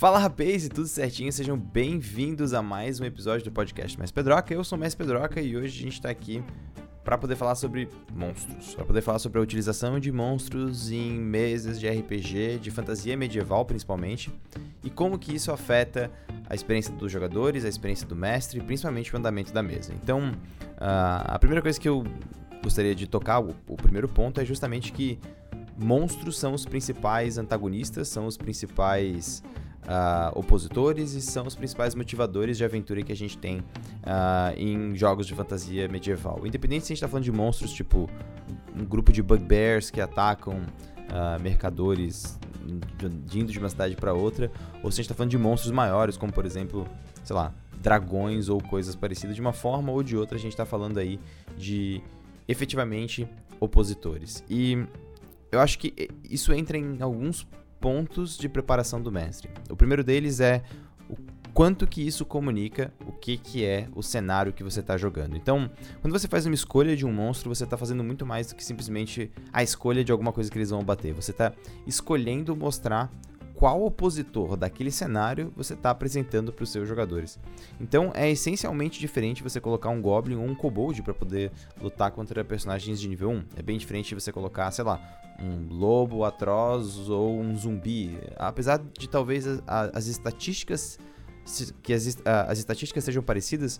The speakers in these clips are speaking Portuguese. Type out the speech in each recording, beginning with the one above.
Fala rapaz, tudo certinho? Sejam bem-vindos a mais um episódio do podcast Mais Pedroca. Eu sou o Mais Pedroca e hoje a gente está aqui para poder falar sobre monstros, para poder falar sobre a utilização de monstros em mesas de RPG, de fantasia medieval principalmente, e como que isso afeta a experiência dos jogadores, a experiência do mestre, principalmente o andamento da mesa. Então, a primeira coisa que eu gostaria de tocar, o primeiro ponto é justamente que monstros são os principais antagonistas, são os principais uh, opositores e são os principais motivadores de aventura que a gente tem uh, em jogos de fantasia medieval. Independente se a gente está falando de monstros tipo um grupo de bugbears que atacam uh, mercadores de indo de uma cidade para outra, ou se a gente está falando de monstros maiores, como por exemplo, sei lá, dragões ou coisas parecidas, de uma forma ou de outra a gente está falando aí de efetivamente opositores. E eu acho que isso entra em alguns pontos de preparação do mestre. O primeiro deles é o quanto que isso comunica o que, que é o cenário que você está jogando. Então, quando você faz uma escolha de um monstro, você está fazendo muito mais do que simplesmente a escolha de alguma coisa que eles vão bater. Você está escolhendo mostrar qual opositor daquele cenário você está apresentando para os seus jogadores. Então é essencialmente diferente você colocar um Goblin ou um Kobold para poder lutar contra personagens de nível 1. É bem diferente você colocar, sei lá, um lobo atroz ou um zumbi. Apesar de talvez as, as estatísticas que as, as estatísticas sejam parecidas,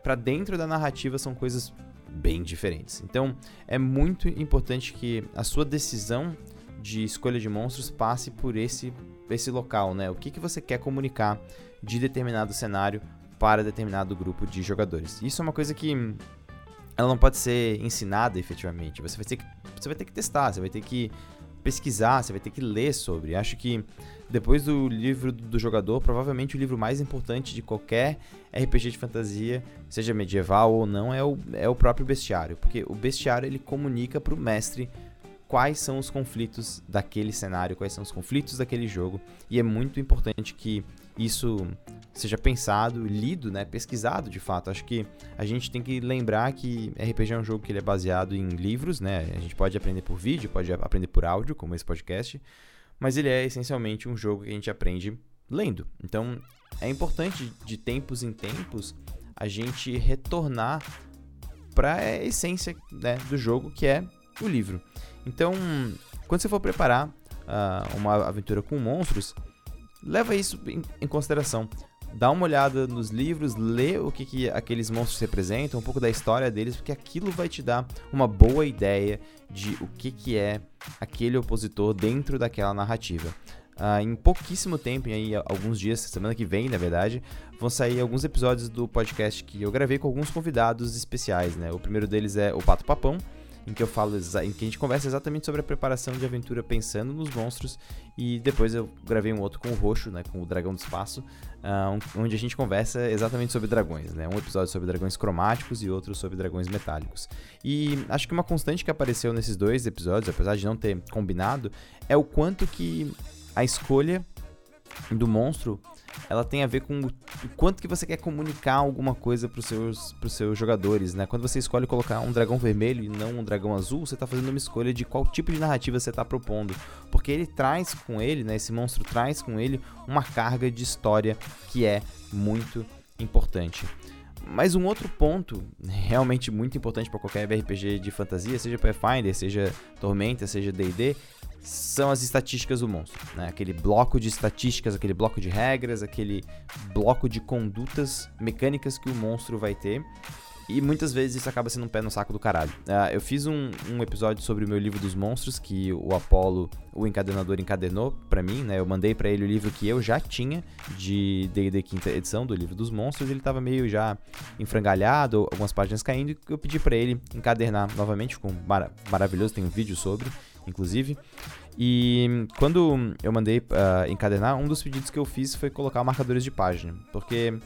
para dentro da narrativa são coisas bem diferentes. Então é muito importante que a sua decisão de escolha de monstros passe por esse, esse local, né? O que, que você quer comunicar de determinado cenário para determinado grupo de jogadores. Isso é uma coisa que ela não pode ser ensinada efetivamente. Você vai ter que, você vai ter que testar, você vai ter que pesquisar, você vai ter que ler sobre. Acho que depois do livro do jogador, provavelmente o livro mais importante de qualquer RPG de fantasia, seja medieval ou não, é o, é o próprio bestiário, porque o bestiário ele comunica para o mestre quais são os conflitos daquele cenário, quais são os conflitos daquele jogo, e é muito importante que isso seja pensado, lido, né, pesquisado de fato. Acho que a gente tem que lembrar que RPG é um jogo que ele é baseado em livros, né? A gente pode aprender por vídeo, pode aprender por áudio, como esse podcast, mas ele é essencialmente um jogo que a gente aprende lendo. Então, é importante de tempos em tempos a gente retornar para a essência né, do jogo, que é o livro. Então, quando você for preparar uh, uma aventura com monstros, leva isso em, em, consideração. Dá uma olhada nos livros, lê o que, que aqueles monstros representam, um pouco da história deles, porque aquilo vai te dar uma boa ideia de o que, que é aquele opositor dentro daquela narrativa. Uh, em pouquíssimo tempo, aí, alguns dias, semana que vem, na verdade, vão sair alguns episódios do podcast que eu gravei com alguns convidados especiais, né? O primeiro deles é o Pato Papão, em que eu falo em que a gente conversa exatamente sobre a preparação de aventura pensando nos monstros e depois eu gravei um outro com o Roxo, né, com o Dragão do Espaço, uh, onde a gente conversa exatamente sobre dragões, né, um episódio sobre dragões cromáticos e outro sobre dragões metálicos. E acho que uma constante que apareceu nesses dois episódios, apesar de não ter combinado, é o quanto que a escolha do monstro ela tem a ver com o quanto que você quer comunicar alguma coisa para os seus, seus jogadores, né? Quando você escolhe colocar um dragão vermelho e não um dragão azul, você está fazendo uma escolha de qual tipo de narrativa você está propondo, porque ele traz com ele, né? Esse monstro traz com ele uma carga de história que é muito importante. Mas um outro ponto realmente muito importante para qualquer RPG de fantasia, seja Pathfinder, seja Tormenta, seja D&D, são as estatísticas do monstro, né? Aquele bloco de estatísticas, aquele bloco de regras, aquele bloco de condutas mecânicas que o monstro vai ter. E muitas vezes isso acaba sendo um pé no saco do caralho. Uh, eu fiz um, um, episódio sobre o meu livro dos monstros, que o Apollo, o encadenador, encadenou para mim, né? Eu mandei para ele o livro que eu já tinha de D&D quinta edição do livro dos monstros. Ele tava meio já enfrangalhado, algumas páginas caindo, e eu pedi para ele encadernar novamente, ficou mar maravilhoso, tem um vídeo sobre inclusive. E quando eu mandei uh, encadenar, um dos pedidos que eu fiz foi colocar marcadores de página, porque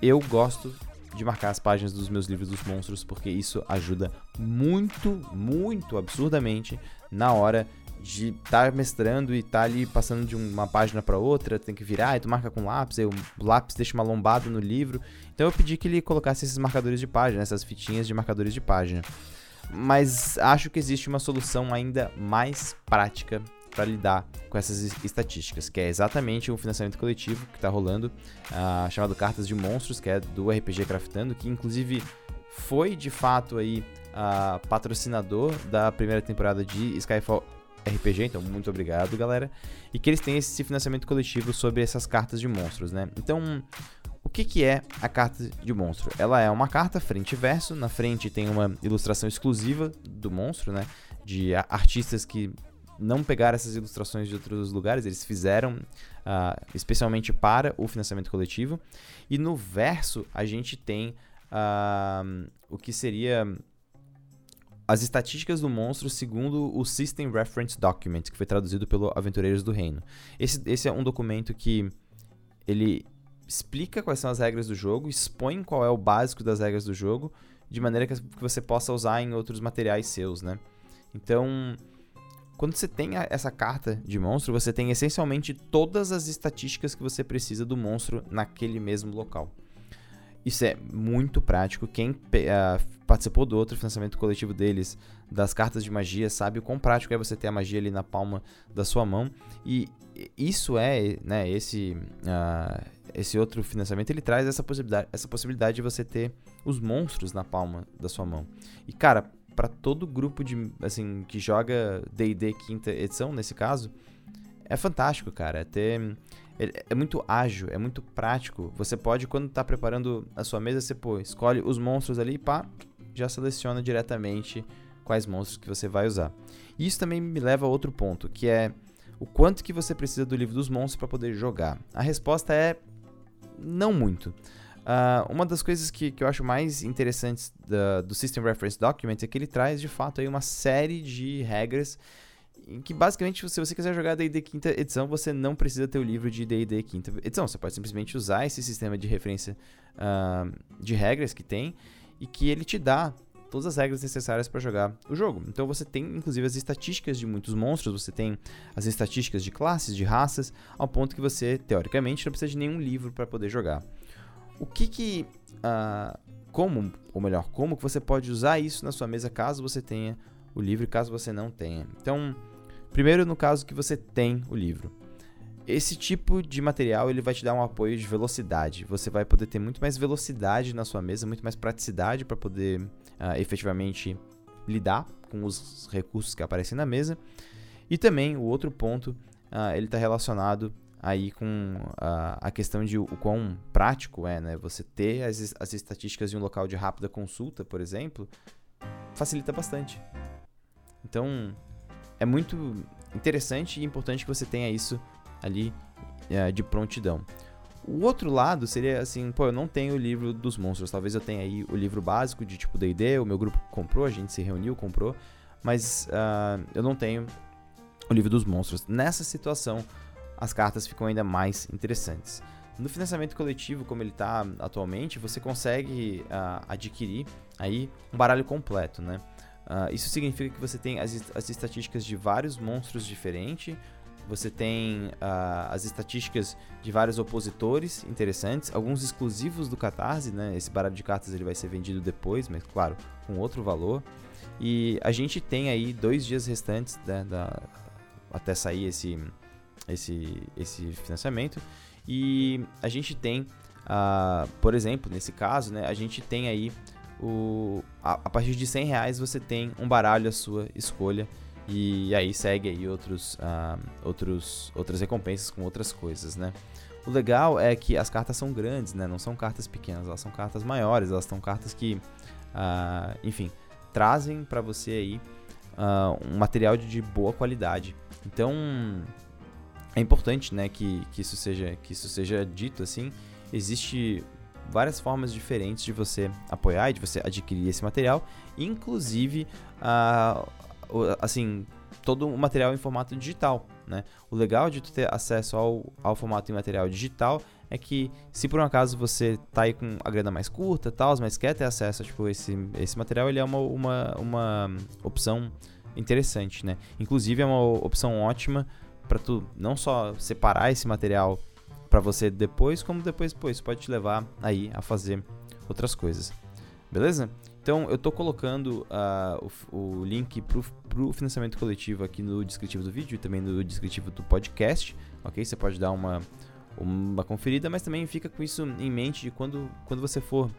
eu gosto de marcar as páginas dos meus livros dos monstros, porque isso ajuda muito, muito absurdamente na hora de estar tá mestrando e estar tá ali passando de uma página para outra, tem que virar, e tu marca com lápis, aí o lápis deixa uma lombada no livro. Então eu pedi que ele colocasse esses marcadores de página, essas fitinhas de marcadores de página mas acho que existe uma solução ainda mais prática para lidar com essas estatísticas, que é exatamente um financiamento coletivo que está rolando, uh, chamado Cartas de Monstros, que é do RPG Craftando, que inclusive foi de fato aí uh, patrocinador da primeira temporada de Skyfall RPG, então muito obrigado, galera. E que eles têm esse financiamento coletivo sobre essas cartas de monstros, né? Então, que, que é a carta de monstro? Ela é uma carta frente e verso. Na frente tem uma ilustração exclusiva do monstro, né? De artistas que não pegaram essas ilustrações de outros lugares, eles fizeram uh, especialmente para o financiamento coletivo. E no verso a gente tem uh, o que seria as estatísticas do monstro segundo o System Reference Document, que foi traduzido pelo Aventureiros do Reino. Esse, esse é um documento que ele explica quais são as regras do jogo, expõe qual é o básico das regras do jogo, de maneira que você possa usar em outros materiais seus, né? Então, quando você tem essa carta de monstro, você tem essencialmente todas as estatísticas que você precisa do monstro naquele mesmo local. Isso é muito prático. Quem uh, participou do outro financiamento coletivo deles, das cartas de magia, sabe o quão prático é você ter a magia ali na palma da sua mão. E isso é, né, esse, uh, esse outro financiamento, ele traz essa possibilidade, essa possibilidade de você ter os monstros na palma da sua mão. E, cara, para todo grupo de, assim, que joga D&D quinta edição, nesse caso, é fantástico, cara. É ter é, é muito ágil, é muito prático. Você pode, quando está preparando a sua mesa, você pô, escolhe os monstros ali e pá, já seleciona diretamente quais monstros que você vai usar. E isso também me leva a outro ponto, que é o quanto que você precisa do livro dos monstros para poder jogar. A resposta é não muito. Uh, uma das coisas que, que eu acho mais interessantes da, do System Reference Document é que ele traz de fato aí uma série de regras em que basicamente, se você quiser jogar D&D quinta edição, você não precisa ter o livro de D&D quinta edição. Você pode simplesmente usar esse sistema de referência uh, de regras que tem e que ele te dá todas as regras necessárias para jogar o jogo. Então você tem inclusive as estatísticas de muitos monstros, você tem as estatísticas de classes, de raças, ao ponto que você teoricamente não precisa de nenhum livro para poder jogar. O que que uh, como, ou melhor, como que você pode usar isso na sua mesa caso você tenha o livro e caso você não tenha. Então, Primeiro, no caso que você tem o livro. Esse tipo de material ele vai te dar um apoio de velocidade. Você vai poder ter muito mais velocidade na sua mesa, muito mais praticidade para poder uh, efetivamente lidar com os recursos que aparecem na mesa. E também o outro ponto, uh, ele está relacionado aí com uh, a questão de o, quão prático é, né? Você ter as, as estatísticas de um local de rápida consulta, por exemplo, facilita bastante. Então, é muito interessante e importante que você tenha isso ali é, de prontidão. O outro lado seria assim, pô, eu não tenho o livro dos monstros, talvez eu tenha aí o livro básico de tipo D&D, o meu grupo comprou, a gente se reuniu, comprou, mas uh, eu não tenho o livro dos monstros. Nessa situação, as cartas ficam ainda mais interessantes. No financiamento coletivo, como ele está atualmente, você consegue uh, adquirir aí um baralho completo, né? Uh, isso significa que você tem as, as estatísticas de vários monstros diferentes, você tem uh, as estatísticas de vários opositores interessantes, alguns exclusivos do Catarse, né? Esse baralho de cartas ele vai ser vendido depois, mas claro, com outro valor. E a gente tem aí dois dias restantes né, da, até sair esse, esse, esse financiamento. E a gente tem, uh, por exemplo, nesse caso, né, a gente tem aí o, a, a, partir de 100 reais você tem um baralho à sua escolha e aí segue aí outros, uh, outros, outras recompensas com outras coisas, né? O legal é que as cartas são grandes, né? Não são cartas pequenas, elas são cartas maiores, elas são cartas que, uh, enfim, trazem para você aí uh, um material de, boa qualidade. Então, é importante, né, que, que, isso seja, que isso seja dito assim. Existe várias formas diferentes de você apoiar e de você adquirir esse material, inclusive, uh, assim, todo o material em formato digital. Né? O legal de tu ter acesso ao, ao formato em material digital é que se por um acaso você tá aí com a grana mais curta, tal, mas quer ter acesso a tipo, esse, esse material, ele é uma, uma, uma opção interessante, né? Inclusive é uma opção ótima para tu não só separar esse material para você depois, como depois, pô, isso pode te levar aí a fazer outras coisas. Beleza? Então eu tô colocando uh, o, o, link pro, pro financiamento coletivo aqui no descritivo do vídeo e também no descritivo do podcast, ok? Você pode dar uma, uma conferida, mas também fica com isso em mente de quando, quando você for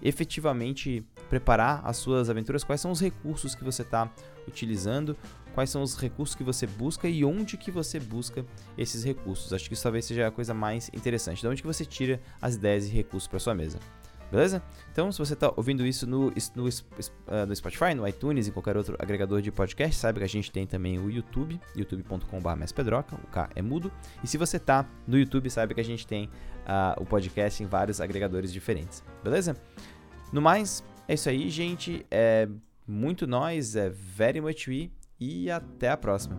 efetivamente preparar as suas aventuras, quais são os recursos que você está utilizando, quais são os recursos que você busca e onde que você busca esses recursos. Acho que isso talvez seja a coisa mais interessante. De onde que você tira as ideias e recursos para sua mesa. Beleza? Então, se você está ouvindo isso no, no, uh, no, Spotify, no iTunes e qualquer outro agregador de podcast, saiba que a gente tem também o YouTube, youtube.com.br pedroca, o K é mudo. E se você está no YouTube, saiba que a gente tem uh, o podcast em vários agregadores diferentes. Beleza? No mais, é isso aí, gente. É muito nós, é very much we e até a próxima.